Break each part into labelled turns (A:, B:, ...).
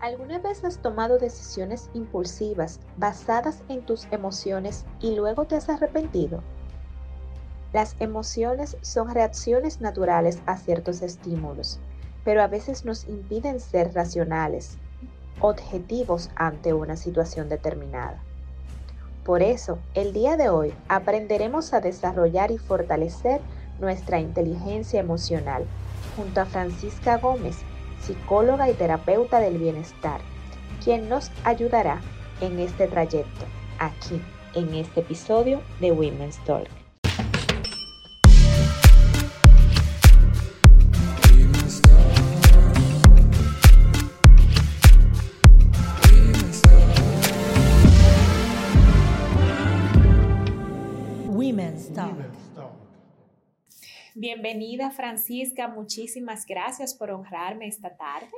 A: ¿Alguna vez has tomado decisiones impulsivas basadas en tus emociones y luego te has arrepentido? Las emociones son reacciones naturales a ciertos estímulos, pero a veces nos impiden ser racionales, objetivos ante una situación determinada. Por eso, el día de hoy aprenderemos a desarrollar y fortalecer nuestra inteligencia emocional junto a Francisca Gómez, psicóloga y terapeuta del bienestar, quien nos ayudará en este trayecto, aquí, en este episodio de Women's Talk. Bienvenida Francisca, muchísimas gracias por honrarme esta tarde.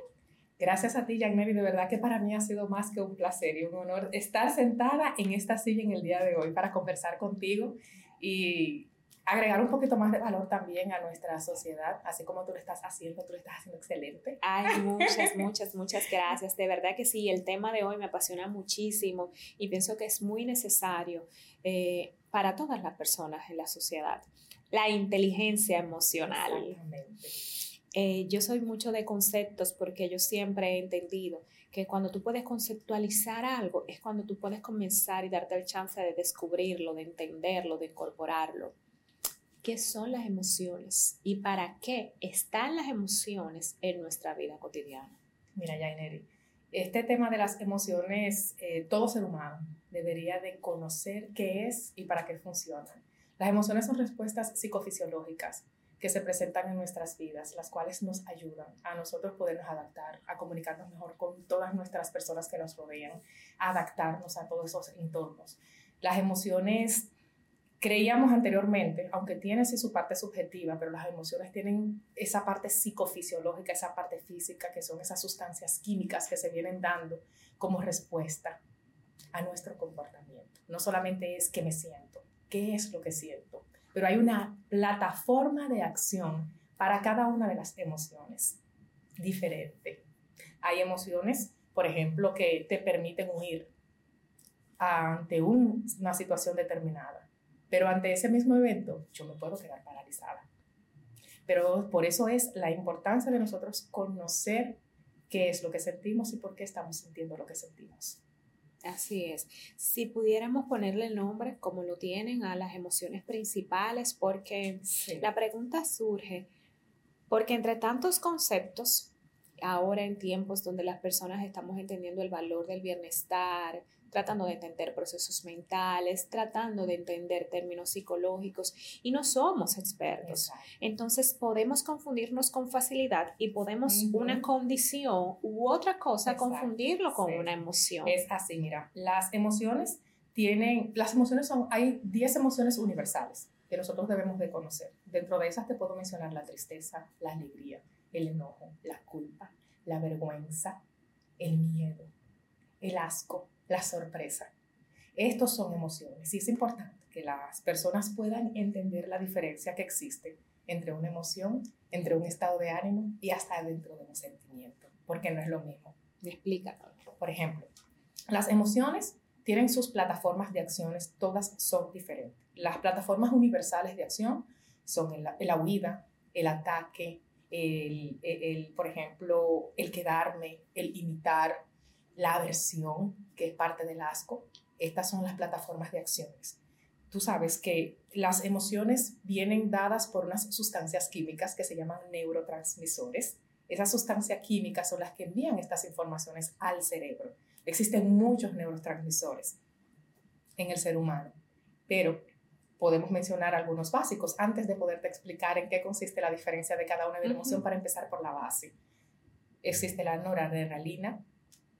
B: Gracias a ti, Jagneri, de verdad que para mí ha sido más que un placer y un honor estar sentada en esta silla en el día de hoy para conversar contigo y agregar un poquito más de valor también a nuestra sociedad, así como tú lo estás haciendo, tú lo estás haciendo excelente.
A: Ay, muchas, muchas, muchas gracias. De verdad que sí, el tema de hoy me apasiona muchísimo y pienso que es muy necesario eh, para todas las personas en la sociedad la inteligencia emocional. Eh, yo soy mucho de conceptos porque yo siempre he entendido que cuando tú puedes conceptualizar algo es cuando tú puedes comenzar y darte el chance de descubrirlo, de entenderlo, de incorporarlo. ¿Qué son las emociones y para qué están las emociones en nuestra vida cotidiana?
B: Mira, Jaineri, este tema de las emociones, eh, todo ser humano debería de conocer qué es y para qué funciona. Las emociones son respuestas psicofisiológicas que se presentan en nuestras vidas, las cuales nos ayudan a nosotros podernos adaptar, a comunicarnos mejor con todas nuestras personas que nos rodean, a adaptarnos a todos esos entornos. Las emociones, creíamos anteriormente, aunque tienen sí su parte subjetiva, pero las emociones tienen esa parte psicofisiológica, esa parte física, que son esas sustancias químicas que se vienen dando como respuesta a nuestro comportamiento. No solamente es que me siento, qué es lo que siento, pero hay una plataforma de acción para cada una de las emociones diferente. Hay emociones, por ejemplo, que te permiten huir ante una situación determinada, pero ante ese mismo evento yo me puedo quedar paralizada. Pero por eso es la importancia de nosotros conocer qué es lo que sentimos y por qué estamos sintiendo lo que sentimos.
A: Así es. Si pudiéramos ponerle el nombre, como lo tienen, a las emociones principales, porque la pregunta surge, porque entre tantos conceptos, ahora en tiempos donde las personas estamos entendiendo el valor del bienestar, tratando de entender procesos mentales, tratando de entender términos psicológicos y no somos expertos. Entonces podemos confundirnos con facilidad y podemos una condición u otra cosa confundirlo con una emoción.
B: Es así, mira, las emociones tienen, las emociones son, hay 10 emociones universales que nosotros debemos de conocer. Dentro de esas te puedo mencionar la tristeza, la alegría, el enojo, la culpa, la vergüenza, el miedo, el asco, la sorpresa. Estos son emociones y es importante que las personas puedan entender la diferencia que existe entre una emoción, entre un estado de ánimo y hasta dentro de un sentimiento, porque no es lo mismo.
A: Explícalo.
B: Por ejemplo, las emociones tienen sus plataformas de acciones, todas son diferentes. Las plataformas universales de acción son la huida, el ataque, el, el, por ejemplo, el quedarme, el imitar, la aversión, que es parte del asco. Estas son las plataformas de acciones. Tú sabes que las emociones vienen dadas por unas sustancias químicas que se llaman neurotransmisores. Esas sustancias químicas son las que envían estas informaciones al cerebro. Existen muchos neurotransmisores en el ser humano, pero podemos mencionar algunos básicos antes de poderte explicar en qué consiste la diferencia de cada una de la emoción para empezar por la base. Existe la noradrenalina,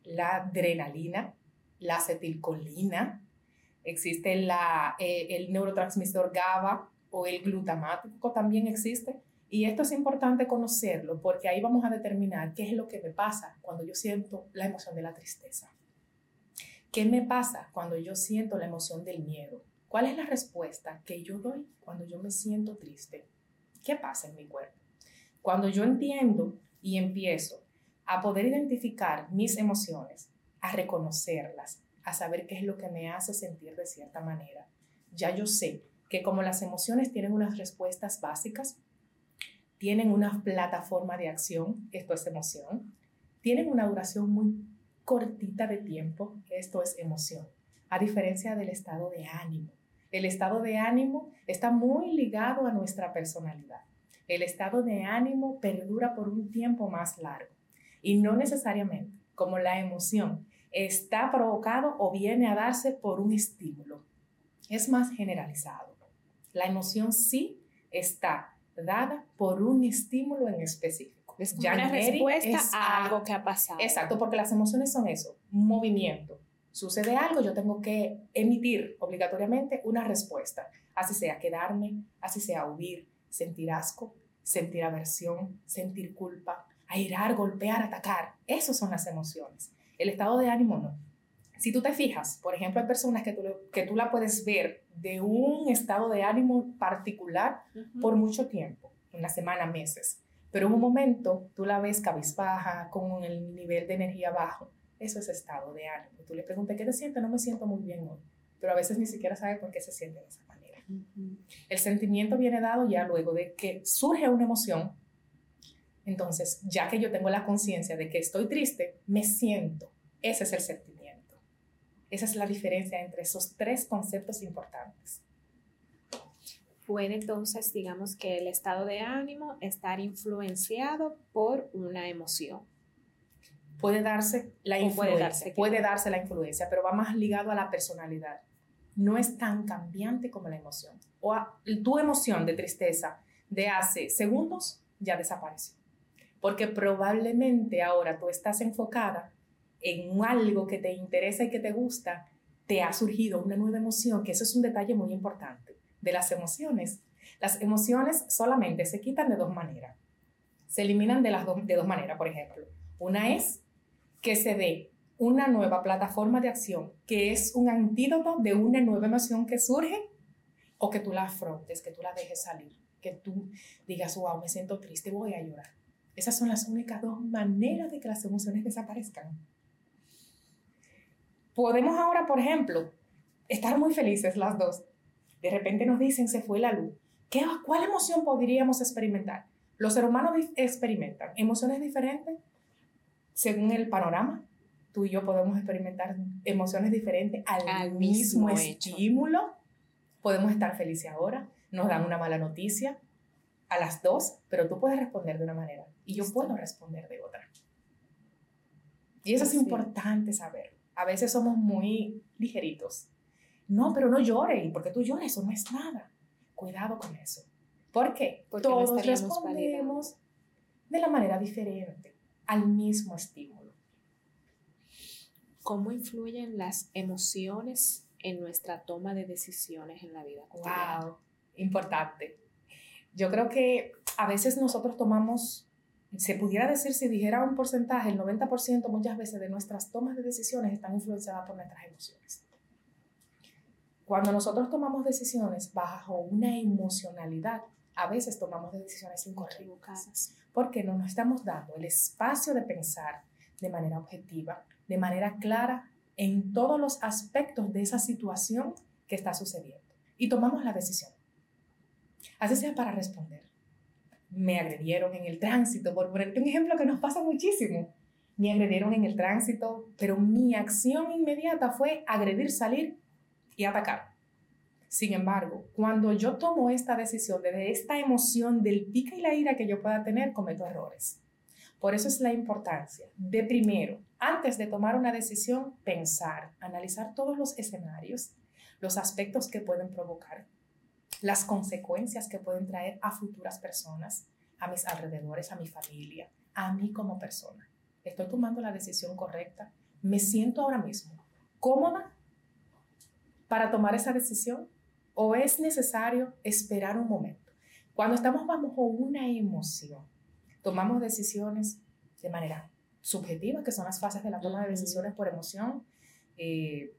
B: la adrenalina, la acetilcolina, existe eh, el neurotransmisor GABA o el glutamático también existe. Y esto es importante conocerlo porque ahí vamos a determinar qué es lo que me pasa cuando yo siento la emoción de la tristeza. ¿Qué me pasa cuando yo siento la emoción del miedo? ¿Cuál es la respuesta que yo doy cuando yo me siento triste? ¿Qué pasa en mi cuerpo? Cuando yo entiendo y empiezo a poder identificar mis emociones, a reconocerlas, a saber qué es lo que me hace sentir de cierta manera. Ya yo sé que como las emociones tienen unas respuestas básicas, tienen una plataforma de acción, esto es emoción, tienen una duración muy cortita de tiempo, esto es emoción, a diferencia del estado de ánimo. El estado de ánimo está muy ligado a nuestra personalidad. El estado de ánimo perdura por un tiempo más largo y no necesariamente como la emoción está provocado o viene a darse por un estímulo. Es más generalizado. La emoción sí está dada por un estímulo en específico.
A: Es una respuesta a algo que ha pasado.
B: Exacto, porque las emociones son eso, movimiento. Sucede algo, yo tengo que emitir obligatoriamente una respuesta, así sea quedarme, así sea huir, sentir asco, sentir aversión, sentir culpa, airar, golpear, atacar. Esas son las emociones. El estado de ánimo no. Si tú te fijas, por ejemplo, hay personas que tú, que tú la puedes ver de un estado de ánimo particular por mucho tiempo, una semana, meses, pero en un momento tú la ves cabizbaja, con el nivel de energía bajo. Eso es estado de ánimo. Tú le preguntas, ¿qué te sientes? No me siento muy bien hoy, pero a veces ni siquiera sabe por qué se siente de esa manera. El sentimiento viene dado ya luego de que surge una emoción. Entonces, ya que yo tengo la conciencia de que estoy triste, me siento. Ese es el sentimiento. Esa es la diferencia entre esos tres conceptos importantes.
A: Puede entonces, digamos que el estado de ánimo estar influenciado por una emoción.
B: Puede darse la influencia, puede darse la influencia, pero va más ligado a la personalidad no es tan cambiante como la emoción. O tu emoción de tristeza de hace segundos ya desapareció. Porque probablemente ahora tú estás enfocada en algo que te interesa y que te gusta, te ha surgido una nueva emoción, que eso es un detalle muy importante de las emociones. Las emociones solamente se quitan de dos maneras. Se eliminan de, las de dos maneras, por ejemplo. Una es que se dé una nueva plataforma de acción que es un antídoto de una nueva emoción que surge o que tú la afrontes, que tú la dejes salir, que tú digas, wow, me siento triste, voy a llorar. Esas son las únicas dos maneras de que las emociones desaparezcan. Podemos ahora, por ejemplo, estar muy felices las dos. De repente nos dicen, se fue la luz. ¿Qué, ¿Cuál emoción podríamos experimentar? Los seres humanos experimentan emociones diferentes según el panorama, tú y yo podemos experimentar emociones diferentes al, mismo, estímulo. Podemos estar felices ahora, nos dan una mala noticia a las dos, pero tú puedes responder de una manera y yo puedo responder de otra. Y eso es importante saber. A veces somos muy ligeritos. No, pero no llores, porque tú llores, eso no es nada. Cuidado con eso. ¿Por qué? Porque Todos respondemos de la manera diferente al mismo estímulo.
A: ¿Cómo influyen las emociones en nuestra toma de decisiones en la vida cotidiana?
B: Wow, importante. Yo creo que a veces nosotros tomamos, se pudiera decir, si dijera un porcentaje, el 90% muchas veces de nuestras tomas de decisiones están influenciadas por nuestras emociones. Cuando nosotros tomamos decisiones bajo una emocionalidad, a veces tomamos decisiones incorrectas. Porque no nos estamos dando el espacio de pensar de manera objetiva, de manera clara en todos los aspectos de esa situación que está sucediendo. Y tomamos la decisión. Así sea para responder. Me agredieron en el tránsito, por ponerte un ejemplo que nos pasa muchísimo. Me agredieron en el tránsito, pero mi acción inmediata fue agredir, salir y atacar. Sin embargo, cuando yo tomo esta decisión de esta emoción del pica y la ira que yo pueda tener, cometo errores. Por eso es la importancia de primero, antes de tomar una decisión, pensar, analizar todos los escenarios, los aspectos que pueden provocar, las consecuencias que pueden traer a futuras personas, a mis alrededores, a mi familia, a mí como persona. ¿Estoy tomando la decisión correcta? ¿Me siento ahora mismo cómoda para tomar esa decisión? ¿O es necesario esperar un momento? Cuando estamos bajo una emoción, tomamos decisiones de manera subjetiva, que son las fases de la toma de decisiones por emoción. Eh,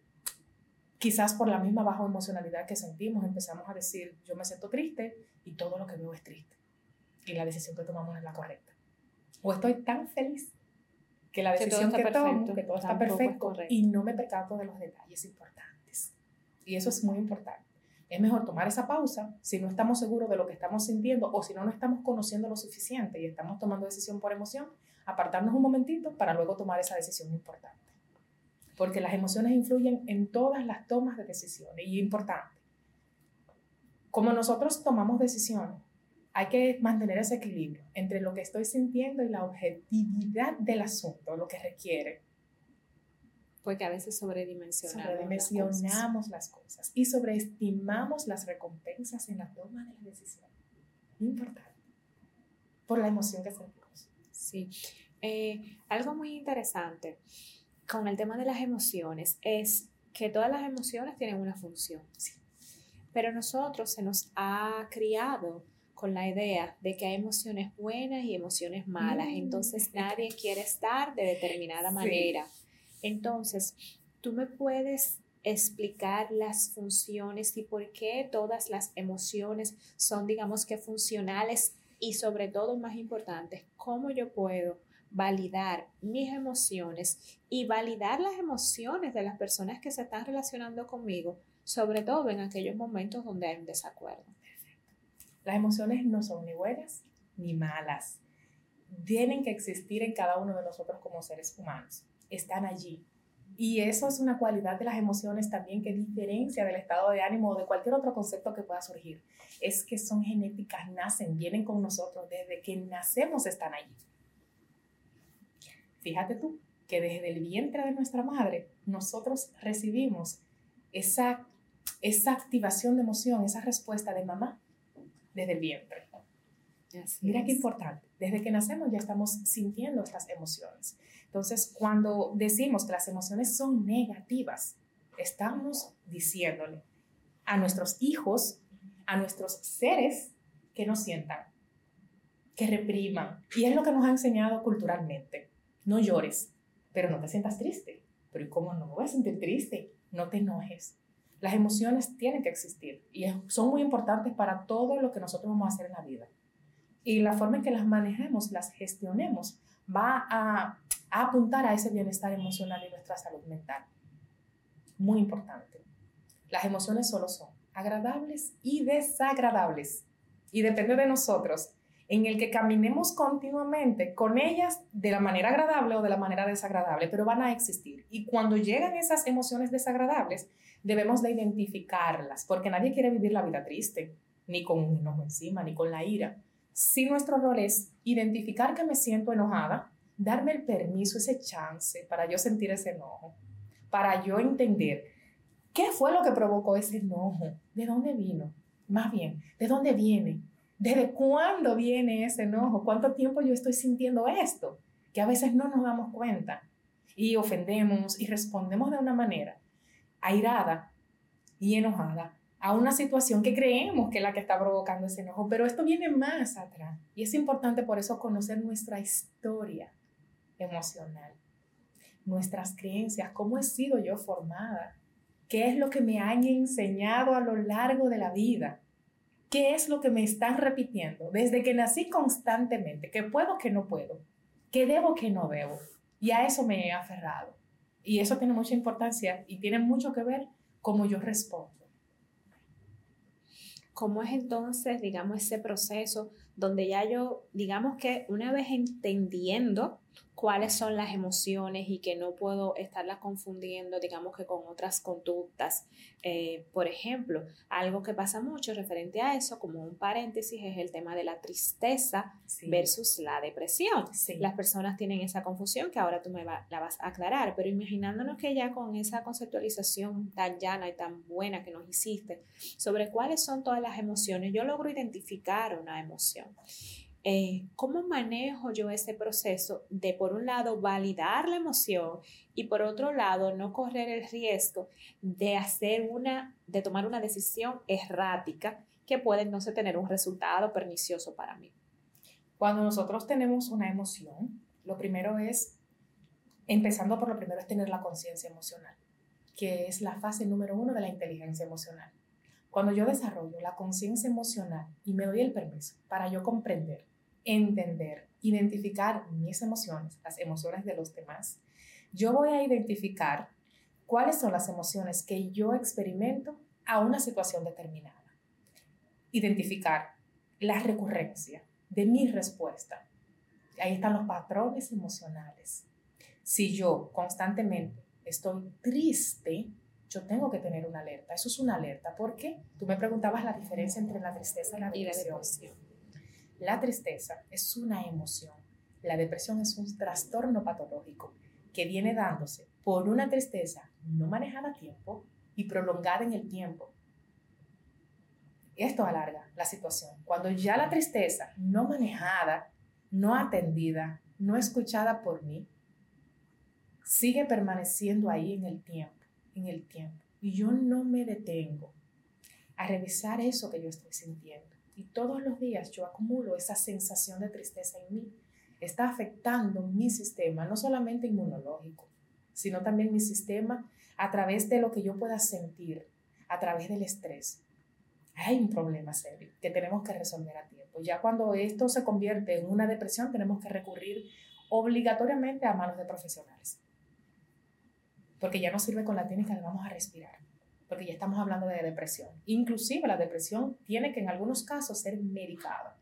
B: quizás por la misma baja emocionalidad que sentimos, empezamos a decir, yo me siento triste y todo lo que veo es triste. Y la decisión que tomamos es la correcta. O estoy tan feliz que la decisión que, tomo, que todo está perfecto y no me percato de los detalles importantes. Y eso es muy importante. Es mejor tomar esa pausa si no estamos seguros de lo que estamos sintiendo o si no nos estamos conociendo lo suficiente y estamos tomando decisión por emoción, apartarnos un momentito para luego tomar esa decisión importante. Porque las emociones influyen en todas las tomas de decisiones y importante. Como nosotros tomamos decisiones, hay que mantener ese equilibrio entre lo que estoy sintiendo y la objetividad del asunto, lo que requiere.
A: Porque a veces sobredimensionamos,
B: sobredimensionamos las, cosas. y sobreestimamos las recompensas en la toma de la decisión. Importante. Por la emoción que sentimos.
A: Sí. Eh, algo muy interesante con el tema de las emociones es que todas las emociones tienen una función. Sí. Pero nosotros se nos ha criado con la idea de que hay emociones buenas y emociones malas. Mm. Entonces nadie quiere estar de determinada manera. Entonces, tú me puedes explicar las funciones y por qué todas las emociones son, digamos que, funcionales y sobre todo, más importante, cómo yo puedo validar mis emociones y validar las emociones de las personas que se están relacionando conmigo, sobre todo en aquellos momentos donde hay un desacuerdo.
B: Las emociones no son ni buenas ni malas. Tienen que existir en cada uno de nosotros como seres humanos. Están allí. Y eso es una cualidad de las emociones también que diferencia del estado de ánimo o de cualquier otro concepto que pueda surgir. Es que son genéticas, nacen, vienen con nosotros, desde que nacemos están allí. Fíjate tú que desde el vientre de nuestra madre nosotros recibimos esa, esa activación de emoción, esa respuesta de mamá desde el vientre. Mira qué importante. Desde que nacemos ya estamos sintiendo estas emociones. Entonces, cuando decimos que las emociones son negativas, estamos diciéndole a nuestros hijos, a nuestros seres, que no sientan, que repriman. Y es lo que nos ha enseñado culturalmente. No llores, pero no te sientas triste. Pero ¿y cómo no me voy a sentir triste? No te enojes. Las emociones tienen que existir y son muy importantes para todo lo que nosotros vamos a hacer en la vida. Y la forma en que las manejemos, las gestionemos, va a, apuntar a ese bienestar emocional y nuestra salud mental. Muy importante. Las emociones solo son agradables y desagradables. Y depende de nosotros en el que caminemos continuamente con ellas de la manera agradable o de la manera desagradable, pero van a existir. Y cuando llegan esas emociones desagradables, debemos de identificarlas, porque nadie quiere vivir la vida triste, ni con un enojo encima, ni con la ira. Si nuestro rol es identificar que me siento enojada, darme el permiso, ese chance para yo sentir ese enojo, para yo entender qué fue lo que provocó ese enojo, de dónde vino, más bien, de dónde viene, desde cuándo viene ese enojo, cuánto tiempo yo estoy sintiendo esto, que a veces no nos damos cuenta y ofendemos y respondemos de una manera airada y enojada a una situación que creemos que es la que está provocando ese enojo, pero esto viene más atrás y es importante por eso conocer nuestra historia emocional, nuestras creencias, cómo he sido yo formada, qué es lo que me han enseñado a lo largo de la vida, qué es lo que me están repitiendo desde que nací constantemente, que puedo, que no puedo, que debo, que no debo. Y a eso me he aferrado. Y eso tiene mucha importancia y tiene mucho que ver cómo yo respondo.
A: ¿Cómo es entonces, digamos, ese proceso donde ya yo, digamos que una vez entendiendo cuáles son las emociones y que no puedo estarlas confundiendo, digamos que con otras conductas. Eh, por ejemplo, algo que pasa mucho referente a eso, como un paréntesis, es el tema de la tristeza versus la depresión. Las personas tienen esa confusión que ahora tú me la vas a aclarar, pero imaginándonos que ya con esa conceptualización tan llana y tan buena que nos hiciste sobre cuáles son todas las emociones, yo logro identificar una emoción. Eh, ¿cómo manejo yo ese proceso de, por un lado, validar la emoción y por otro lado, no correr el riesgo de hacer una, de tomar una decisión errática que puede no tener un resultado pernicioso para mí?
B: Cuando nosotros tenemos una emoción, lo primero es, empezando por lo primero, es tener la conciencia emocional, que es la fase número uno de la inteligencia emocional. Cuando yo desarrollo la conciencia emocional y me doy el permiso para yo comprender entender identificar mis emociones, las emociones de los demás, yo voy a identificar cuáles son las emociones que yo experimento a una situación determinada. Identificar la recurrencia de mi respuesta. Ahí están los patrones emocionales. Si yo constantemente estoy triste, yo tengo que tener una alerta. Eso es una alerta. ¿Por qué? Tú me preguntabas la diferencia entre la tristeza y la depresión. La tristeza es una emoción. La depresión es un trastorno patológico que viene dándose por una tristeza no manejada a tiempo y prolongada en el tiempo. Esto alarga la situación. Cuando ya la tristeza no manejada, no atendida, no escuchada por mí, sigue permaneciendo ahí en el tiempo, en el tiempo. Y yo no me detengo a revisar eso que yo estoy sintiendo. Y todos los días yo acumulo esa sensación de tristeza en mí. Está afectando mi sistema, no solamente inmunológico, sino también mi sistema a través de lo que yo pueda sentir, a través del estrés. Hay un problema serio que tenemos que resolver a tiempo. Ya cuando esto se convierte en una depresión, tenemos que recurrir obligatoriamente a manos de profesionales. Porque ya no sirve con la técnica de vamos a respirar, porque ya estamos hablando de depresión. Inclusive la depresión tiene que en algunos casos ser medicada.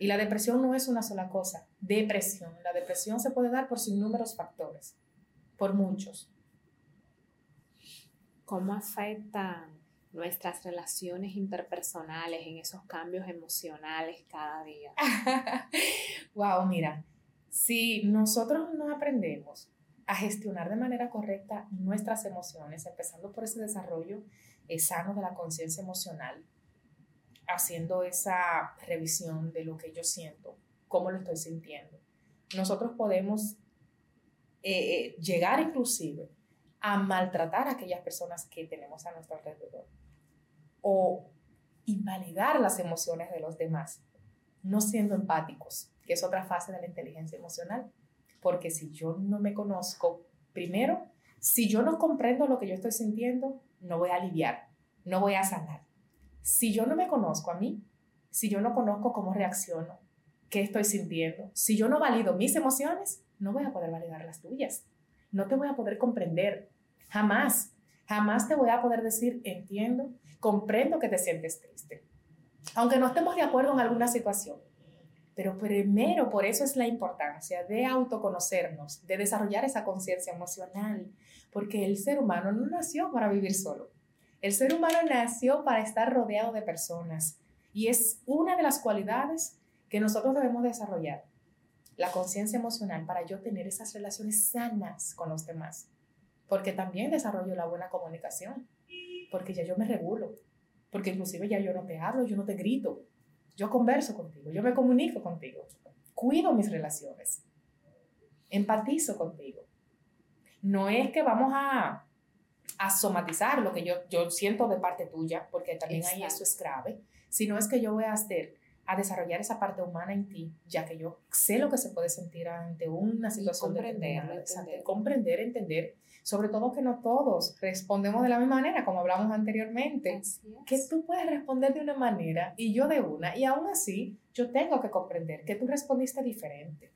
B: Y la depresión no es una sola cosa, depresión. La depresión se puede dar por numerosos factores, por muchos.
A: ¿Cómo afectan nuestras relaciones interpersonales en esos cambios emocionales cada día?
B: wow, mira, si nosotros no aprendemos a gestionar de manera correcta nuestras emociones, empezando por ese desarrollo eh, sano de la conciencia emocional, haciendo esa revisión de lo que yo siento, cómo lo estoy sintiendo. Nosotros podemos eh, eh, llegar inclusive a maltratar a aquellas personas que tenemos a nuestro alrededor o invalidar las emociones de los demás, no siendo empáticos, que es otra fase de la inteligencia emocional. Porque si yo no me conozco, primero, si yo no comprendo lo que yo estoy sintiendo, no voy a aliviar, no voy a sanar. Si yo no me conozco a mí, si yo no conozco cómo reacciono, qué estoy sintiendo, si yo no valido mis emociones, no voy a poder validar las tuyas. No te voy a poder comprender, Jamás, jamás te voy a poder decir, entiendo, comprendo que te sientes triste. Aunque no estemos de acuerdo en alguna situación. Pero primero, por eso es la importancia de autoconocernos, de desarrollar esa conciencia emocional, porque el ser humano no nació para vivir solo. El ser humano nació para estar rodeado de personas y es una de las cualidades que nosotros debemos desarrollar, la conciencia emocional para yo tener esas relaciones sanas con los demás porque también desarrollo la buena comunicación, porque ya yo me regulo, porque inclusive ya yo no te hablo, yo no te grito, yo converso contigo, yo me comunico contigo, cuido mis relaciones, empatizo contigo. No es que vamos a, a somatizar lo que yo, yo siento de parte tuya, porque también ahí eso es grave, sino es que yo voy a hacer a desarrollar esa parte humana en ti, ya que yo sé lo que se puede sentir ante una situación
A: de entender.
B: comprender, entender sobre todo que no todos respondemos de la misma manera, como hablamos anteriormente, que tú puedes responder de una manera y yo de una, y aún así yo tengo que comprender que tú respondiste diferente,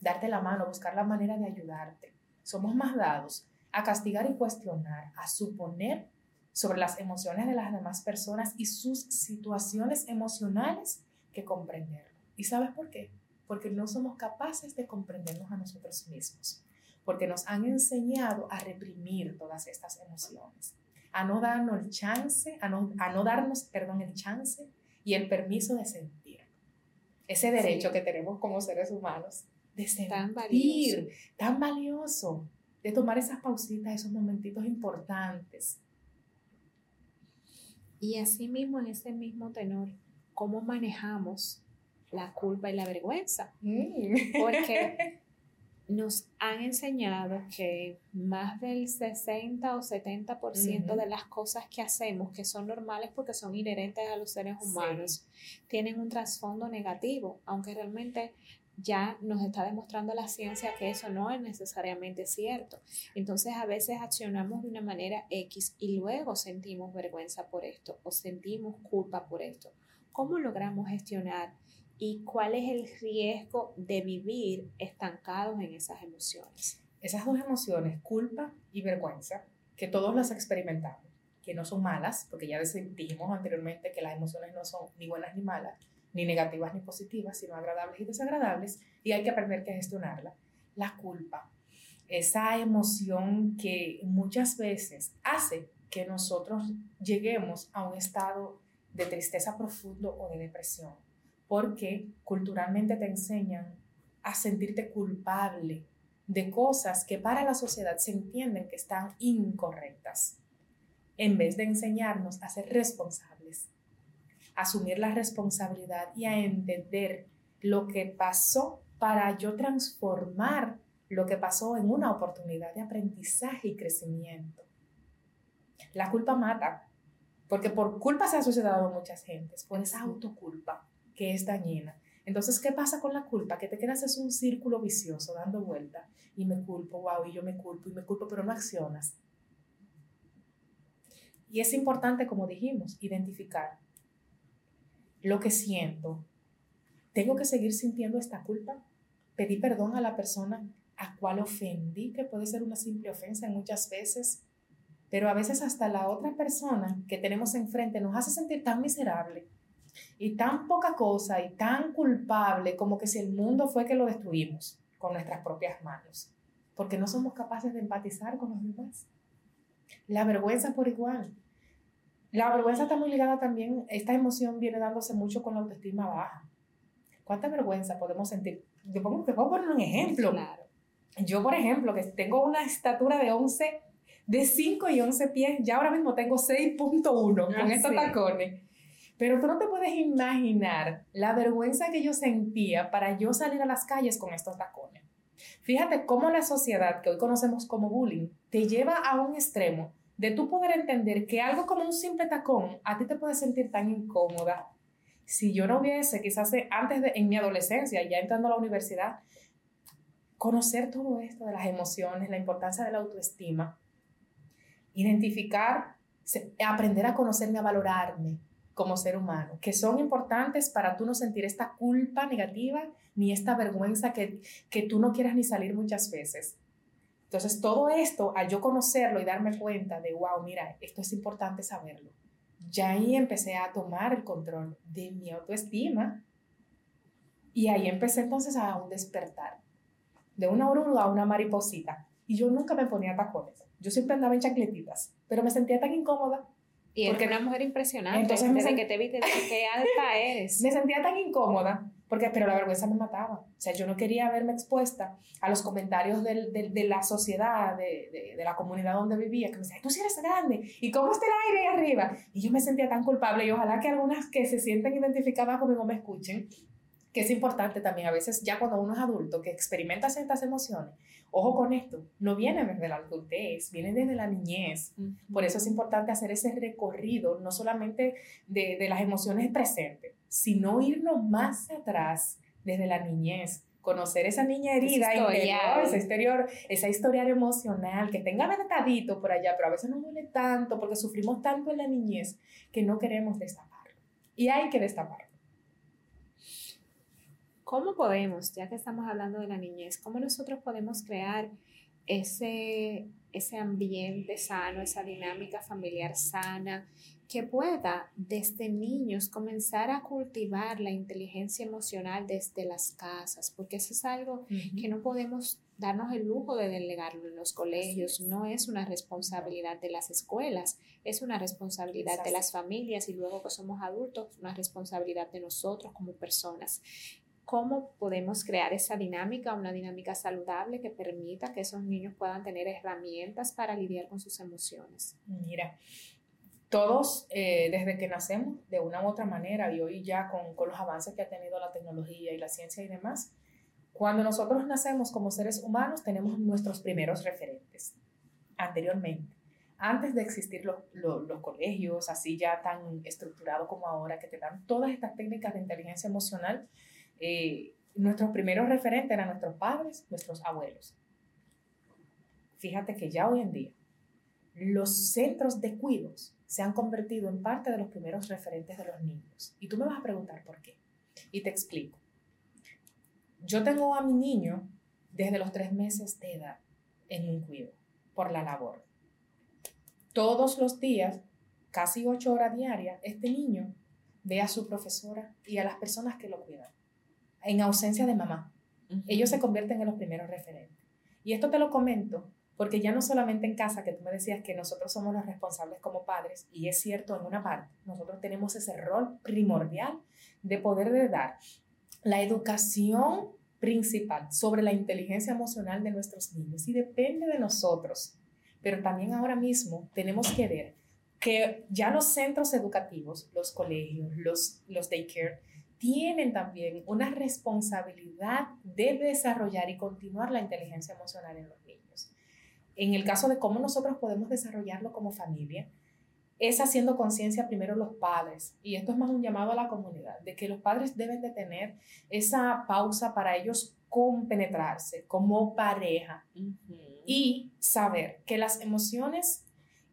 B: darte la mano, buscar la manera de ayudarte. Somos más dados a castigar y cuestionar, a suponer sobre las emociones de las demás personas y sus situaciones emocionales que comprenderlo. ¿Y sabes por qué? Porque no somos capaces de comprendernos a nosotros mismos porque nos han enseñado a reprimir todas estas emociones, a no darnos el chance, a no, a no darnos, perdón, el chance y el permiso de sentir. Ese derecho que tenemos como seres humanos de sentir, tan valioso. tan valioso, de tomar esas pausitas, esos momentitos importantes.
A: Y así mismo, en ese mismo tenor, ¿cómo manejamos la culpa y la vergüenza? Mm. Porque nos han enseñado que más del 60 o 70% de las cosas que hacemos, que son normales porque son inherentes a los seres humanos, tienen un trasfondo negativo, aunque realmente ya nos está demostrando la ciencia que eso no es necesariamente cierto. Entonces a veces accionamos de una manera X y luego sentimos vergüenza por esto o sentimos culpa por esto. ¿Cómo logramos gestionar y cuál es el riesgo de vivir estancados en esas emociones.
B: Esas dos emociones, culpa y vergüenza, que todos las experimentamos, que no son malas, porque ya dijimos anteriormente que las emociones no son ni buenas ni malas, ni negativas ni positivas, sino agradables y desagradables, y hay que aprender que gestionarla. La culpa, esa emoción que muchas veces hace que nosotros lleguemos a un estado de tristeza profundo o de depresión, porque culturalmente te enseñan a sentirte culpable de cosas que para la sociedad se entienden que están incorrectas, en vez de enseñarnos a ser responsables, a asumir la responsabilidad y a entender lo que pasó para yo transformar lo que pasó en una oportunidad de aprendizaje y crecimiento. La culpa mata, porque por culpa se ha sucedido a muchas gentes, por esa autoculpa que es dañina. Entonces, ¿qué pasa con la culpa? Que te quedas es un círculo vicioso dando vuelta y me culpo, wow, y yo me culpo y me culpo, pero no accionas. Y es importante, como dijimos, identificar lo que siento. ¿Tengo que seguir sintiendo esta culpa? ¿Pedí perdón a la persona a cual ofendí, que puede ser una simple ofensa muchas veces? Pero a veces hasta la otra persona que tenemos enfrente nos hace sentir tan miserable y tan poca cosa y tan culpable como que si el mundo fue que lo destruimos con nuestras propias manos, porque no somos capaces de empatizar con los demás. La vergüenza por igual. La vergüenza está muy ligada también, esta emoción viene dándose mucho con la autoestima baja. ¿Cuánta vergüenza podemos sentir? Te puedo, poner un ejemplo.
A: Claro.
B: Yo, por ejemplo, que tengo una estatura de 11, de 5 y 11 pies, ya ahora mismo tengo 6.1 con ah, estos tacones. Pero tú no te puedes imaginar la vergüenza que yo sentía para yo salir a las calles con estos tacones. Fíjate cómo la sociedad que hoy conocemos como bullying te lleva a un extremo de tú poder entender que algo como un simple tacón a ti te puede sentir tan incómoda. Si yo no hubiese, quizás antes de, en mi adolescencia, ya entrando a la universidad, conocer todo esto de las emociones, la importancia de la autoestima, identificar, aprender a conocerme, a valorarme, como ser humano, que son importantes para tú no sentir esta culpa negativa ni esta vergüenza que, que tú no quieras ni salir muchas veces. Entonces, todo esto, al yo conocerlo y darme cuenta de, wow, mira, esto es importante saberlo, ya ahí empecé a tomar el control de mi autoestima y ahí empecé entonces a un despertar, de una oruga a una mariposita. Y yo nunca me ponía tacones, yo siempre andaba en chancletitas, pero me sentía tan incómoda
A: y porque una mujer impresionante. Entonces, desde que te viste, qué alta eres.
B: Me sentía tan incómoda, porque, pero la vergüenza me mataba. O sea, yo no quería verme expuesta a los comentarios del, del, de la sociedad, de, de, de, la comunidad donde vivía, que me decían, tú sí eres grande, ¿y cómo está el aire ahí arriba? Y yo me sentía tan culpable, y ojalá que algunas que se sienten identificadas conmigo me escuchen, que es importante también a veces ya cuando uno es adulto que experimenta ciertas emociones, ojo con esto, no viene desde la adultez, viene desde la niñez. Por eso es importante hacer ese recorrido, no solamente de, de las emociones presentes, sino irnos más atrás desde la niñez, conocer esa niña herida interior, ese exterior, esa historia emocional que tenga verdadito por allá, pero a veces no duele tanto porque sufrimos tanto en la niñez que no queremos destaparlo. Y hay que destaparlo.
A: ¿Cómo podemos, ya que estamos hablando de la niñez, cómo nosotros podemos crear ese, ese ambiente sano, esa dinámica familiar sana, que pueda desde niños comenzar a cultivar la inteligencia emocional desde las casas, porque eso es algo que no podemos darnos el lujo de delegarlo en los colegios, no es una responsabilidad de las escuelas, es una responsabilidad de las familias y luego que somos adultos, una responsabilidad de nosotros como personas cómo podemos crear esa dinámica, una dinámica saludable que permita que esos niños puedan tener herramientas para lidiar con sus emociones.
B: Mira, todos eh, desde que nacemos, de una u otra manera, y hoy ya con, con los avances que ha tenido la tecnología y la ciencia y demás, cuando nosotros nacemos como seres humanos tenemos nuestros primeros referentes anteriormente. Antes de existir los, los, los colegios así ya tan estructurados como ahora, que te dan todas estas técnicas de inteligencia emocional, eh, nuestros primeros referentes eran nuestros padres, nuestros abuelos. Fíjate que ya hoy en día los centros de cuidos se han convertido en parte de los primeros referentes de los niños. Y tú me vas a preguntar por qué. Y te explico. Yo tengo a mi niño desde los tres meses de edad en un cuido por la labor. Todos los días, casi ocho horas diarias, este niño ve a su profesora y a las personas que lo cuidan, en ausencia de mamá. Ellos se convierten en los primeros referentes. Y esto te lo comento porque ya no solamente en casa, que tú me decías que nosotros somos los responsables como padres, y es cierto en una parte, nosotros tenemos ese rol primordial de poder dar la educación principal sobre la inteligencia emocional de nuestros niños y depende de nosotros. Pero también ahora mismo tenemos que ver que ya los centros educativos, los colegios, los, los daycare, tienen también una responsabilidad de desarrollar y continuar la inteligencia emocional en los niños. En el caso de cómo nosotros podemos desarrollarlo como familia, es haciendo conciencia primero los padres, y esto es más un llamado a la comunidad, de que los padres deben de tener esa pausa para ellos compenetrarse como pareja y saber que las emociones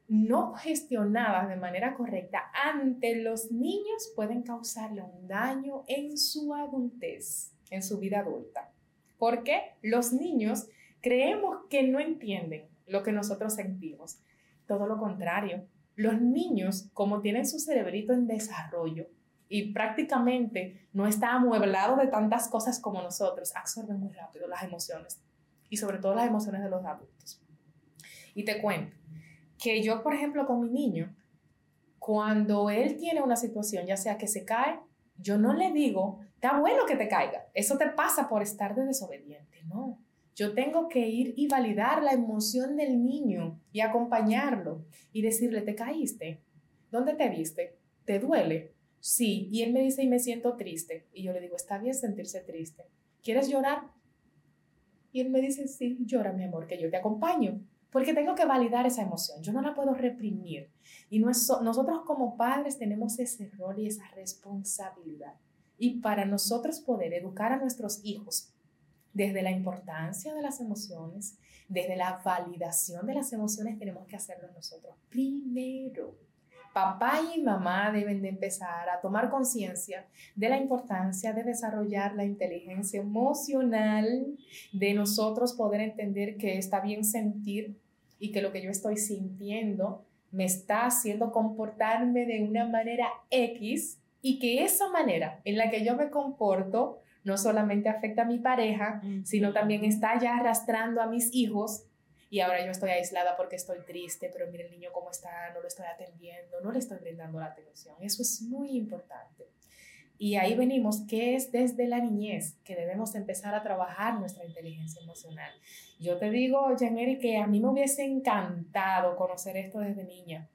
B: no gestionadas de manera correcta ante los niños pueden causarle un daño en su adultez, en su vida adulta. Porque los niños creemos que no entienden lo que nosotros sentimos. Todo lo contrario. Los niños, como tienen su cerebrito en desarrollo y prácticamente no está amueblado de tantas cosas como nosotros, absorben muy rápido las emociones y sobre todo las emociones de los adultos. Y te cuento que yo, por ejemplo, con mi niño, cuando él tiene una situación, ya sea que se cae, yo no le digo, está bueno que te caiga, eso te pasa por estar de desobediente, no. Yo tengo que ir y validar la emoción del niño y acompañarlo y decirle, ¿te caíste? ¿Dónde te viste? ¿Te duele? Sí. Y él me dice, y me siento triste. Y yo le digo, está bien sentirse triste. ¿Quieres llorar? Y él me dice, sí, llora, mi amor, que yo te acompaño. Porque tengo que validar esa emoción. Yo no la puedo reprimir. Y nosotros como padres tenemos ese rol y esa responsabilidad. Y para nosotros poder educar a nuestros hijos desde la importancia de las emociones, desde la validación de las emociones, tenemos que hacerlo nosotros primero. Papá y mamá deben de empezar a tomar conciencia de la importancia de desarrollar la inteligencia emocional, de nosotros poder entender que está bien sentir y que lo que yo estoy sintiendo me está haciendo comportarme de una manera X y que esa manera en la que yo me comporto no solamente afecta a mi pareja, sino también está ya arrastrando a mis hijos y ahora yo estoy aislada porque estoy triste, pero mire el niño cómo está, no lo estoy atendiendo, no le estoy brindando la atención. Eso es muy importante. Y ahí venimos que es desde la niñez que debemos empezar a trabajar nuestra inteligencia emocional. Yo te digo, Janeri, que a mí me hubiese encantado conocer esto desde niña.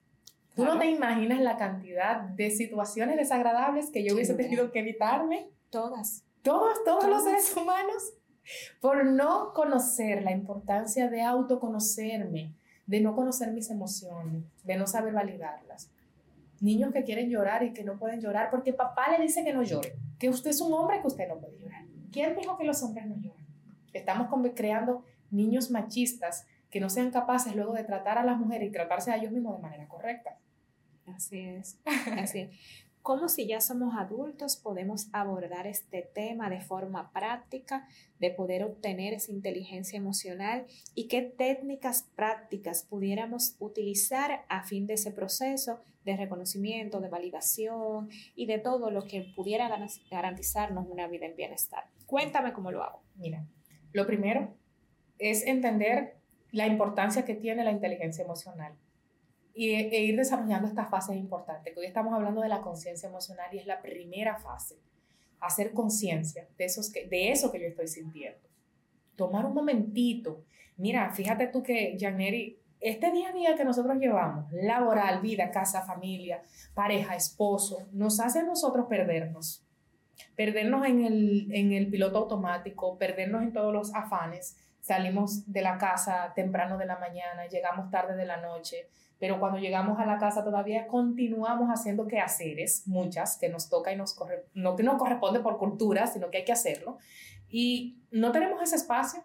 B: Tú no te imaginas la cantidad de situaciones desagradables que yo hubiese tenido que evitarme.
A: Todas
B: todos, todos los seres humanos, por no conocer la importancia de autoconocerme, de no conocer mis emociones, de no saber validarlas. Niños que quieren llorar y que no pueden llorar porque papá le dice que no llore, que usted es un hombre que usted no puede llorar. ¿Quién dijo que los hombres no lloran? Estamos creando niños machistas que no sean capaces luego de tratar a las mujeres y tratarse a ellos mismos de manera correcta.
A: Así es, así es. ¿Cómo si ya somos adultos podemos abordar este tema de forma práctica, de poder obtener esa inteligencia emocional y qué técnicas prácticas pudiéramos utilizar a fin de ese proceso de reconocimiento, de validación y de todo lo que pudiera garantizarnos una vida en bienestar? Cuéntame cómo lo hago.
B: Mira, lo primero es entender la importancia que tiene la inteligencia emocional y, e ir desarrollando esta fase importante, que hoy estamos hablando de la conciencia emocional y es la primera fase, hacer conciencia de, de eso que yo estoy sintiendo. Tomar un momentito. Mira, fíjate tú que, Janeri, este día a día que nosotros llevamos, laboral, vida, casa, familia, pareja, esposo, nos hace a nosotros perdernos. Perdernos en el, en el piloto automático, perdernos en todos los afanes. Salimos de la casa temprano de la mañana, llegamos tarde de la noche, pero cuando llegamos a la casa todavía continuamos haciendo quehaceres, muchas, que nos toca y nos corre, no que nos corresponde por cultura, sino que hay que hacerlo. Y no tenemos ese espacio,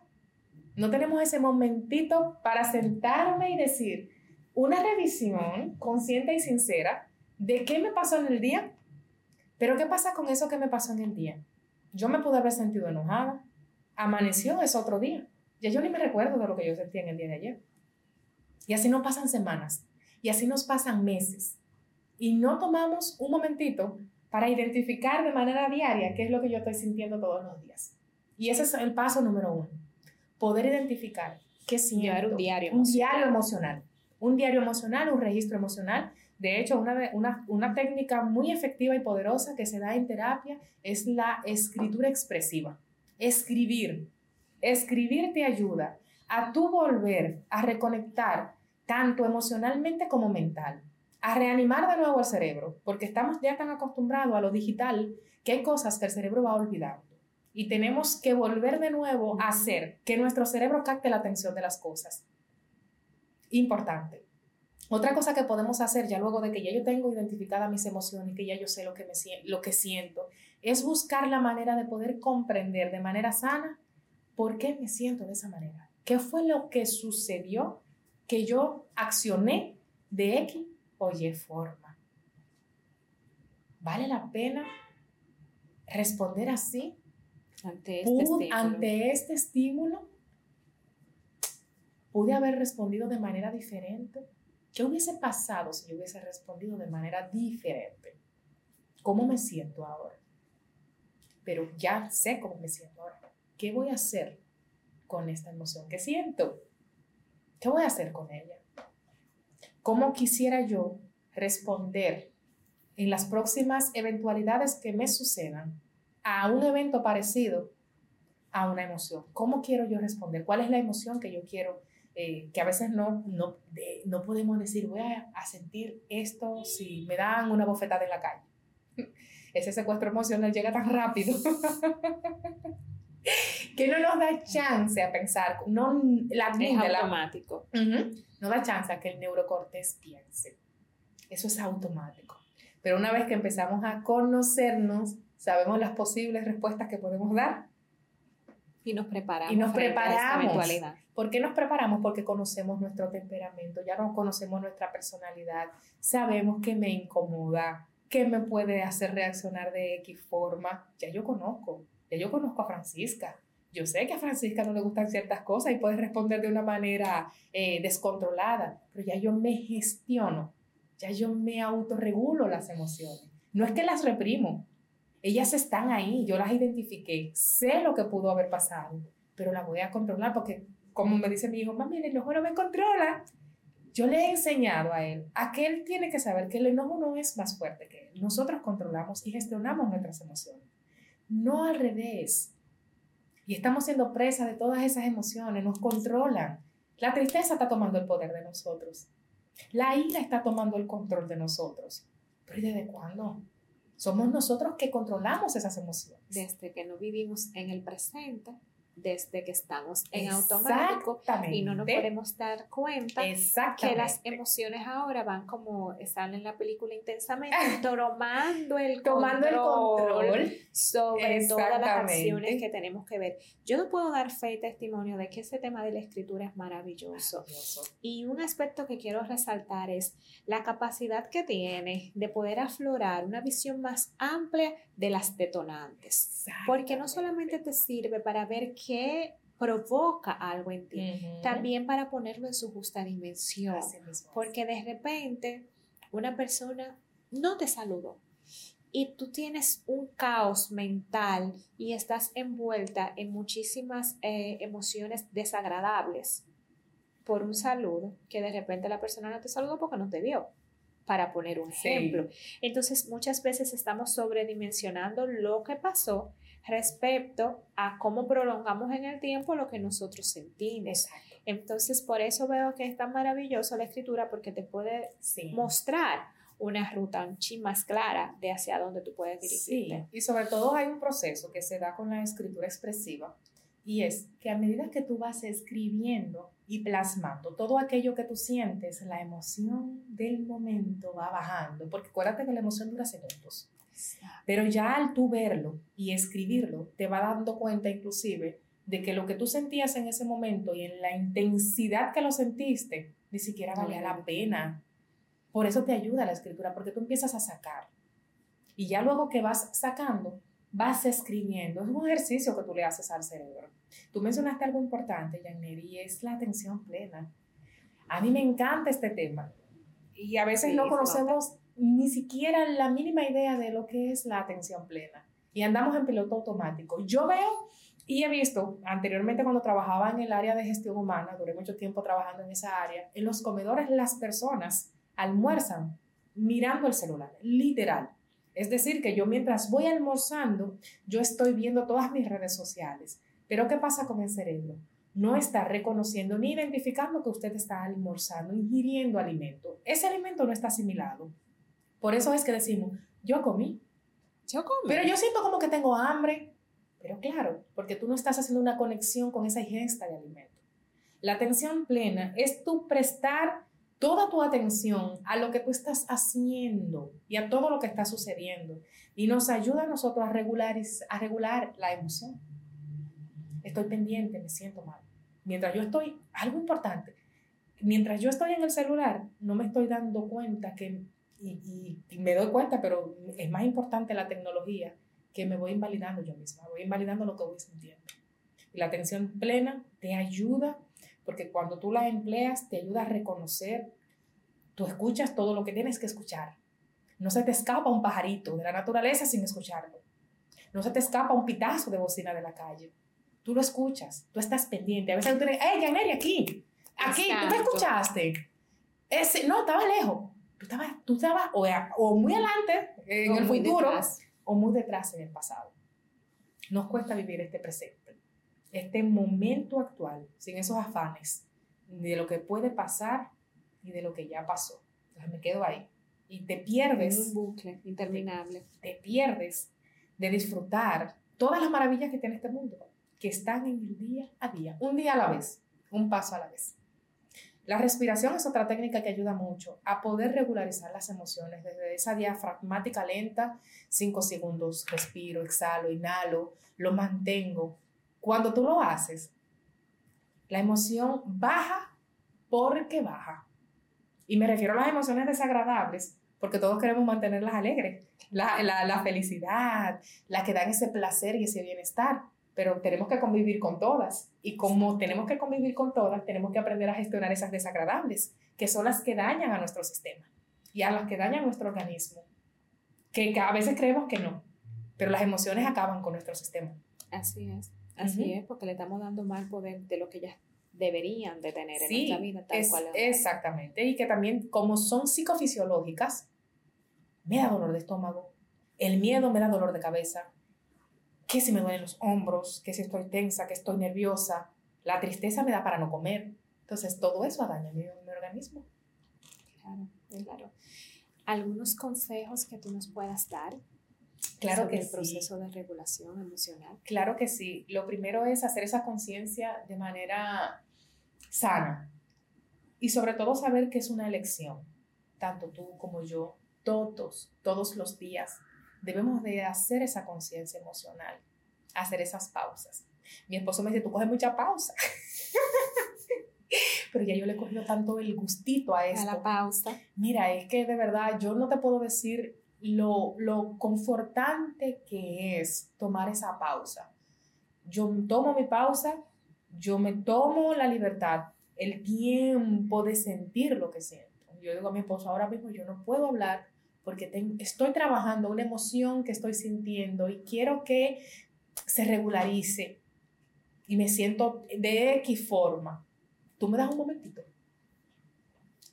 B: no tenemos ese momentito para sentarme y decir una revisión consciente y sincera de qué me pasó en el día, Pero ¿qué pasa con eso que me pasó en el día? Yo me pude haber sentido enojada. Amaneció ese otro día. Ya yo ni me recuerdo de lo que yo sentí en el día de ayer. Y así nos pasan semanas. Y así nos pasan meses. Y no tomamos un momentito para identificar de manera diaria qué es lo que yo estoy sintiendo todos los días. Y ese es el paso número uno. Poder identificar qué siento.
A: un diario.
B: Un diario emocional. Un diario emocional, un registro emocional de hecho, una, una, una, técnica muy efectiva y poderosa que se da en terapia es la escritura expresiva. Escribir. Escribir te ayuda a tú volver a reconectar tanto emocionalmente como mental, a reanimar de nuevo el cerebro, porque estamos ya tan acostumbrados a lo digital que hay cosas que el cerebro va olvidando. Y tenemos que volver de nuevo a hacer que nuestro cerebro capte la atención de las cosas. Importante. Otra cosa que podemos hacer ya luego de que ya yo tengo identificadas mis emociones, que ya yo sé lo que, me, lo que siento, es buscar la manera de poder comprender de manera sana por qué me siento de esa manera. ¿Qué fue lo que sucedió que yo accioné de X o Y forma? ¿Vale la pena responder así
A: ante este, estímulo.
B: ante este estímulo? ¿Pude haber respondido de manera diferente? ¿Qué hubiese pasado si yo hubiese respondido de manera diferente? ¿Cómo me siento ahora? Pero ya sé cómo me siento ahora. ¿Qué voy a hacer con esta emoción que siento? ¿Qué voy a hacer con ella? ¿Cómo quisiera yo responder en las próximas eventualidades que me sucedan a un evento parecido a una emoción? ¿Cómo quiero yo responder? ¿Cuál es la emoción que yo quiero eh, que a veces no, no, no podemos decir, voy a, a, sentir esto si me dan una bofetada en la calle. Ese secuestro emocional llega tan rápido que no nos da chance a pensar, no la
A: es automático.
B: no da chance a que el neurocortés piense. Eso es automático. Pero una vez que empezamos a conocernos, sabemos las posibles respuestas que podemos dar
A: y nos preparamos.
B: Y nos preparamos. ¿Por qué nos preparamos? Porque conocemos nuestro temperamento, ya no conocemos nuestra personalidad, sabemos que me incomoda, que me puede hacer reaccionar de X forma. Ya yo conozco, ya yo conozco a Francisca. Yo sé que a Francisca no le gustan ciertas cosas y puede responder de una manera eh, descontrolada, pero ya yo me gestiono, ya yo me autorregulo las emociones. No es que las reprimo, ellas están ahí, yo las identifiqué, sé lo que pudo haber pasado, pero las voy a controlar porque, como me dice mi hijo, mami, el enojo no me controla. Yo le he enseñado a él a que él tiene que saber que el enojo no es más fuerte que él. Nosotros controlamos y gestionamos nuestras emociones, no al revés. Y estamos siendo presa de todas esas emociones, nos controlan. La tristeza está tomando el poder de nosotros. La ira está tomando el control de nosotros. ¿Pero y desde cuándo? Somos nosotros que controlamos esas emociones.
A: Desde que no vivimos en el presente, desde que estamos en automático y no nos podemos dar cuenta que las emociones ahora van como están en la película intensamente tomando el
B: tomando control, el control
A: sobre todas las acciones que tenemos que ver. Yo no puedo dar fe y testimonio de que ese tema de la escritura es maravilloso. Y un aspecto que quiero resaltar es la capacidad que tiene de poder aflorar una visión más amplia de las detonantes. Porque no solamente te sirve para ver qué provoca algo en ti, también para ponerlo en su justa dimensión. Porque de repente una persona no te saludó y tú tienes un caos mental y estás envuelta en muchísimas eh, emociones desagradables por un saludo que de repente la persona no te saludó porque no te vio para poner un ejemplo. Entonces, muchas veces estamos sobredimensionando lo que pasó respecto a cómo prolongamos en el tiempo lo que nosotros sentimos. Entonces, por eso veo que es tan maravilloso la escritura porque te puede mostrar una ruta un chin más clara de hacia dónde tú puedes dirigirte.
B: Sí, y sobre todo hay un proceso que se da con la escritura expresiva y es que a medida que tú vas escribiendo y plasmando todo aquello que tú sientes, la emoción del momento va bajando, porque acuérdate que la emoción dura segundos. Pero ya al tú verlo y escribirlo, te va dando cuenta inclusive de que lo que tú sentías en ese momento y en la intensidad que lo sentiste, ni siquiera valía la pena. Por eso te ayuda la escritura, porque tú empiezas a sacar. Y ya luego que vas sacando, vas escribiendo. Es un ejercicio que tú le haces al cerebro. Tú mencionaste algo importante, Janet, y es la atención plena. A mí me encanta este tema. Y a veces no conocemos ni siquiera la mínima idea de lo que es la atención plena. Y andamos en piloto automático. Yo veo y he visto anteriormente cuando trabajaba en el área de gestión humana, duré mucho tiempo trabajando en esa área, en los comedores las personas almuerzan mirando el celular, literal. Es decir, que yo mientras voy almorzando, yo estoy viendo todas mis redes sociales. Pero ¿qué pasa con el cerebro? No está reconociendo ni identificando que usted está almorzando, ingiriendo alimento. Ese alimento no está asimilado. Por eso es que decimos, yo comí.
A: Yo comí.
B: Pero yo siento como que tengo hambre. Pero claro, porque tú no estás haciendo una conexión con esa ingesta de alimento. La atención plena es tu prestar toda tu atención a lo que tú estás haciendo y a todo lo que está sucediendo. Y nos ayuda a nosotros a regular, a regular la emoción. Estoy pendiente, me siento mal. Mientras yo estoy, algo importante, mientras yo estoy en el celular, no me estoy dando cuenta que, y, y me doy cuenta, pero es más importante la tecnología, que me voy invalidando yo misma, voy invalidando lo que voy sintiendo. Y la atención plena te ayuda porque cuando tú la empleas te ayuda a reconocer, tú escuchas todo lo que tienes que escuchar. No se te escapa un pajarito de la naturaleza sin escucharlo. No se te escapa un pitazo de bocina de la calle. Tú lo escuchas, tú estás pendiente. A veces tú dices, ¡hey, Janeri, aquí! Aquí, tú me escuchaste. Ese, no, estaba lejos. Tú estabas, tú estabas o, o muy adelante en el futuro o muy detrás en el pasado. Nos cuesta vivir este presente este momento actual, sin esos afanes, de lo que puede pasar y de lo que ya pasó. Entonces me quedo ahí. Y te pierdes.
A: un bucle interminable.
B: Te, te pierdes de disfrutar todas las maravillas que tiene este mundo, que están en el día a día, un día a la vez, un paso a la vez. La respiración es otra técnica que ayuda mucho a poder regularizar las emociones desde esa diafragmática lenta, cinco segundos, respiro, exhalo, inhalo, lo mantengo, cuando tú lo haces, la emoción baja porque baja. Y me refiero a las emociones desagradables, porque todos queremos mantenerlas alegres. La, la, felicidad, las que dan ese placer y ese bienestar. Pero tenemos que convivir con todas. Y como tenemos que convivir con todas, tenemos que aprender a gestionar esas desagradables, que son las que dañan a nuestro sistema y a las que dañan nuestro organismo. Que, a veces creemos que no, pero las emociones acaban con nuestro sistema.
A: Así es. Así es, porque le estamos dando más poder de lo que ellas deberían de tener en nuestra vida, tal cual.
B: Exactamente, y que también como son psicofisiológicas, me da dolor de estómago, el miedo me da dolor de cabeza, que si me duelen los hombros, que si estoy tensa, que estoy nerviosa, la tristeza me da para no comer. Entonces, todo eso daña mi, mi organismo.
A: Claro, claro. ¿Algunos consejos que tú nos puedas dar
B: Claro que
A: el proceso de regulación emocional.
B: Claro que sí. Lo primero es hacer esa conciencia de manera sana y sobre todo saber que es una elección. Tanto tú como yo, todos, todos los días, debemos de hacer esa conciencia emocional, hacer esas pausas. Mi esposo me dice, tú coges mucha pausa. Pero ya yo le he cogido tanto el gustito a esto.
A: A la pausa.
B: Mira, es que de verdad yo no te puedo decir lo, lo confortante que es tomar esa pausa. Yo tomo mi pausa, yo me tomo la libertad, el tiempo de sentir lo que siento. Yo digo a mi esposo, ahora mismo yo no puedo hablar porque estoy trabajando una emoción que estoy sintiendo y quiero que se regularice y me siento de X forma. Tú me das un momentito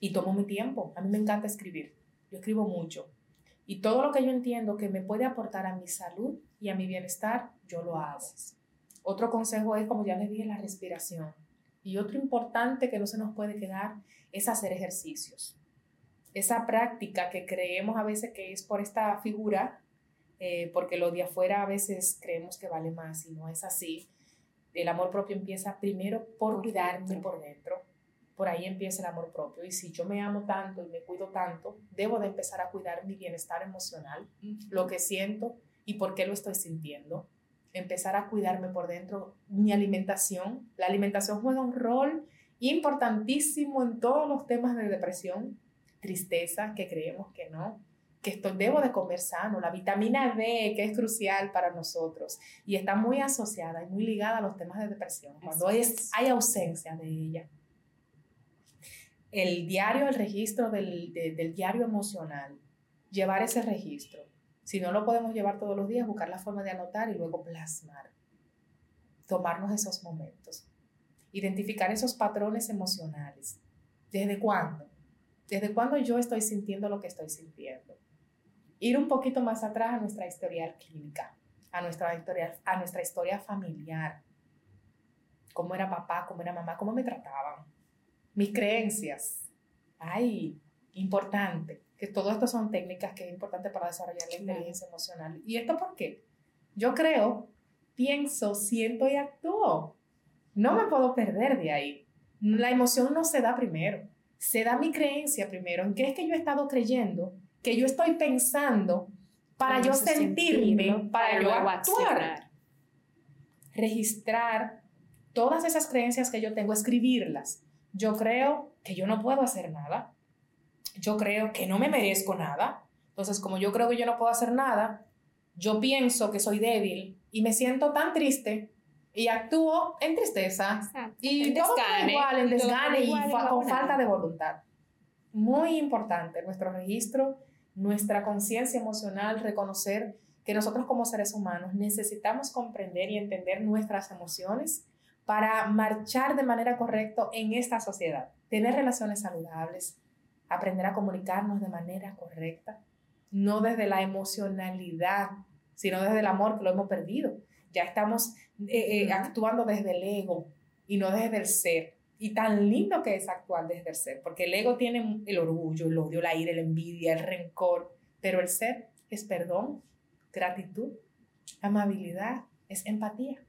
B: y tomo mi tiempo. A mí me encanta escribir. Yo escribo mucho. Y todo lo que yo entiendo que me puede aportar a mi salud y a mi bienestar, yo lo hago. Otro consejo es, como ya les dije, la respiración. Y otro importante que no se nos puede quedar es hacer ejercicios. Esa práctica que creemos a veces que es por esta figura, eh, porque lo de afuera a veces creemos que vale más y no es así. El amor propio empieza primero por cuidarme por dentro por ahí empieza el amor propio. Y si yo me amo tanto y me cuido tanto, debo de empezar a cuidar mi bienestar emocional, lo que siento y por qué lo estoy sintiendo. Empezar a cuidarme por dentro, mi alimentación. La alimentación juega un rol importantísimo en todos los temas de depresión, tristeza, que creemos que no, que esto, debo de comer sano, la vitamina D, que es crucial para nosotros y está muy asociada y muy ligada a los temas de depresión, cuando es, hay ausencia de ella. El diario, el registro del, del diario emocional, llevar ese registro. Si no lo podemos llevar todos los días, buscar la forma de anotar y luego plasmar. Tomarnos esos momentos. Identificar esos patrones emocionales. ¿Desde cuándo? ¿Desde cuándo yo estoy sintiendo lo que estoy sintiendo? Ir un poquito más atrás a nuestra historia clínica, a nuestra historia, a nuestra historia familiar. ¿Cómo era papá? ¿Cómo era mamá? ¿Cómo me trataban? Mis creencias. Ay, importante. Que todo esto son técnicas que es importante para desarrollar la inteligencia emocional. ¿Y esto por qué? Yo creo, pienso, siento y actúo. No me puedo perder de ahí. La emoción no se da primero se da mi creencia primero, en qué es que yo he estado creyendo, que yo estoy pensando para yo sentirme, para, yo actuar. Registrar todas esas creencias que yo tengo, escribirlas. Yo creo que yo no puedo hacer nada. Yo creo que no me merezco nada. Entonces, como yo creo que yo no puedo hacer nada, yo pienso que soy débil y me siento tan triste y actúo en tristeza. Y todo igual, en desgane y, con falta de voluntad. Muy importante nuestro registro, nuestra conciencia emocional, reconocer que nosotros como seres humanos necesitamos comprender y entender nuestras emociones para marchar de manera correcta en esta sociedad, tener relaciones saludables, aprender a comunicarnos de manera correcta, no desde la emocionalidad, sino desde el amor que lo hemos perdido. Ya estamos eh, eh, actuando desde el ego y no desde el ser. Y tan lindo que es actuar desde el ser, porque el ego tiene el orgullo, el odio, la ira, la envidia, el rencor, pero el ser es perdón, gratitud, amabilidad, es empatía.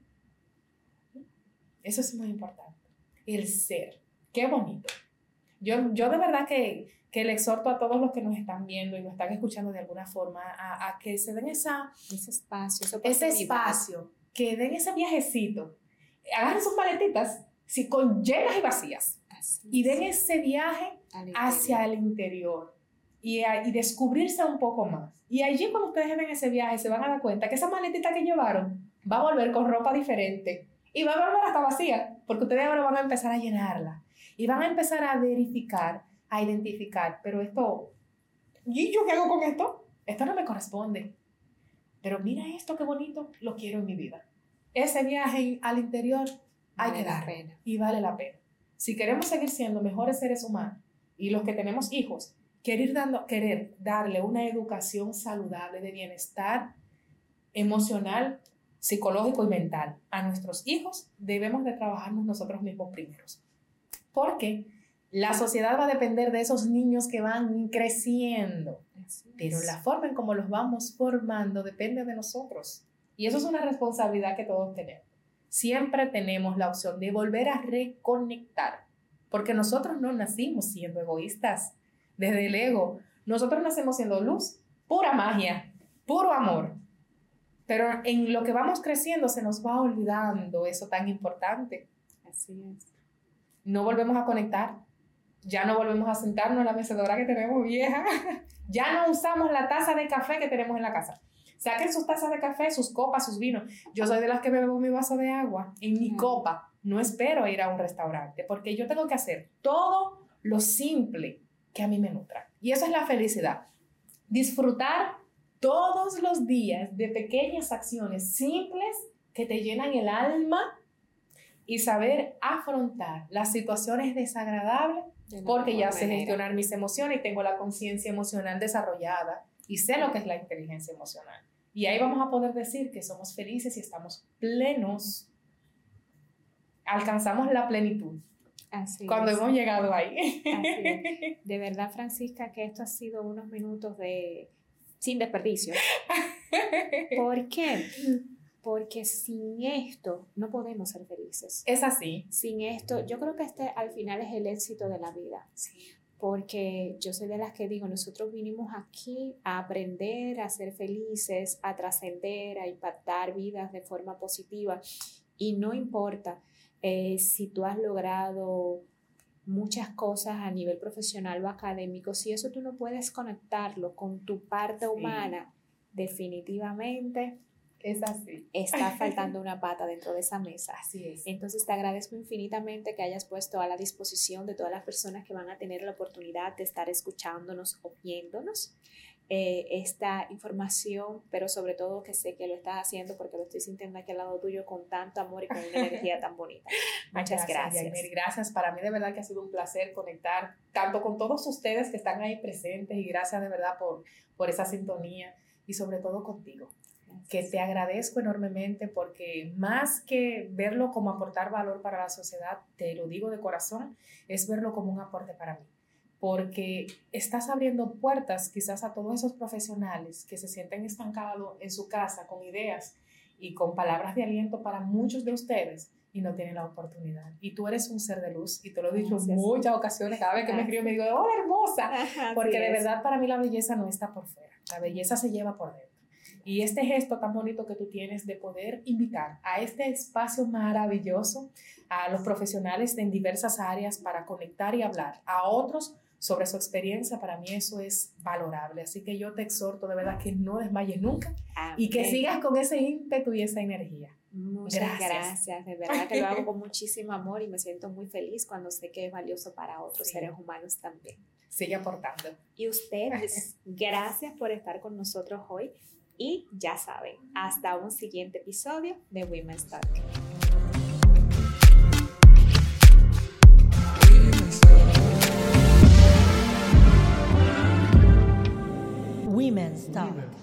B: Eso es muy importante. El ser, qué bonito. Yo, yo de verdad que, que le exhorto a todos los que nos están viendo y nos están escuchando de alguna forma a, a que se den esa,
A: ese espacio,
B: ese espacio que den ese viajecito, agarren sus maletitas, si con llenas y vacías, y den ese viaje hacia el interior y, y, descubrirse un poco más. Y allí cuando ustedes den ese viaje se van a dar cuenta que esa maletita que llevaron va a volver con ropa diferente y va a volver hasta vacía, porque ustedes ahora van a empezar a llenarla y van a empezar a verificar, a identificar, pero esto, ¿y yo qué hago con esto? Esto no me corresponde. Pero mira esto, qué bonito, lo quiero en mi vida ese viaje al interior hay que dar y vale la pena. Si queremos seguir siendo mejores seres humanos y los que tenemos hijos, querer, dando, querer darle una educación saludable de bienestar emocional, psicológico y mental a nuestros hijos, debemos de trabajarnos nosotros mismos primeros. Porque la sociedad va a depender de esos niños que van creciendo, pero la forma en cómo los vamos formando depende de nosotros. Y eso es una responsabilidad que todos tenemos. Siempre tenemos la opción de volver a reconectar, porque nosotros no nacimos siendo egoístas desde el ego. Nosotros nacemos siendo luz, pura magia, puro amor. Pero en lo que vamos creciendo se nos va olvidando eso tan importante.
A: Así es.
B: No volvemos a conectar, ya no volvemos a sentarnos en la mecedora que tenemos vieja, ya no usamos la taza de café que tenemos en la casa. Saquen sus tazas de café, sus copas, sus vinos. Yo soy de las que bebo mi vaso de agua en mi copa. No espero ir a un restaurante porque yo tengo que hacer todo lo simple que a mí me nutra. Y eso es la felicidad. Disfrutar todos los días de pequeñas acciones simples que te llenan el alma y saber afrontar las situaciones desagradables porque ya sé gestionar mis emociones y tengo la conciencia emocional desarrollada y sé lo que es la inteligencia emocional. Y ahí vamos a poder decir que somos felices y estamos plenos. Alcanzamos la plenitud. Así cuando hemos llegado ahí.
A: De verdad, Francisca, que esto ha sido unos minutos de sin desperdicio. ¿Por qué? Porque sin esto no podemos ser felices.
B: Es así.
A: Sin esto, yo creo que este al final es el éxito de la vida.
B: Sí
A: porque yo soy de las que digo, nosotros vinimos aquí a aprender a ser felices, a trascender, a impactar vidas de forma positiva y no importa eh, si tú has logrado muchas cosas a nivel profesional o académico, si eso tú no puedes conectarlo con tu parte humana, definitivamente
B: es así.
A: Está faltando una pata dentro de esa mesa.
B: Así es.
A: Entonces te agradezco infinitamente que hayas puesto a la disposición de todas las personas que van a tener la oportunidad de estar escuchándonos o viéndonos eh, esta información, pero sobre todo que sé que lo estás haciendo porque lo estoy sintiendo aquí al lado tuyo con tanto amor y con una energía tan bonita. Muchas gracias.
B: Gracias. gracias. Para mí de verdad que ha sido un placer conectar tanto con todos ustedes que están ahí presentes y gracias de verdad por, por esa sintonía y sobre todo contigo que te agradezco enormemente porque más que verlo como aportar valor para la sociedad, te lo digo de corazón, es verlo como un aporte para mí. Porque estás abriendo puertas quizás a todos esos profesionales que se sienten estancados en su casa con ideas y con palabras de aliento para muchos de ustedes y no tienen la oportunidad. Y tú eres un ser de luz y te lo he dicho en muchas ocasiones, cada vez que me escribo me digo, hola hermosa, porque de verdad para mí la belleza no está por fuera, la belleza se lleva por dentro. Y este gesto tan bonito que tú tienes de poder invitar a este espacio maravilloso a los profesionales en diversas áreas para conectar y hablar a otros sobre su experiencia, para mí eso es valorable. Así que yo te exhorto de verdad que no desmayes nunca y que sigas con ese ímpetu y esa energía.
A: Muchas gracias. De verdad que lo hago con muchísimo amor y me siento muy feliz cuando sé que es valioso para otros seres humanos también.
B: Sigue aportando.
A: Y ustedes, gracias por estar con nosotros hoy. Y ya saben, hasta un siguiente episodio de Women's Talk. Women's Talk.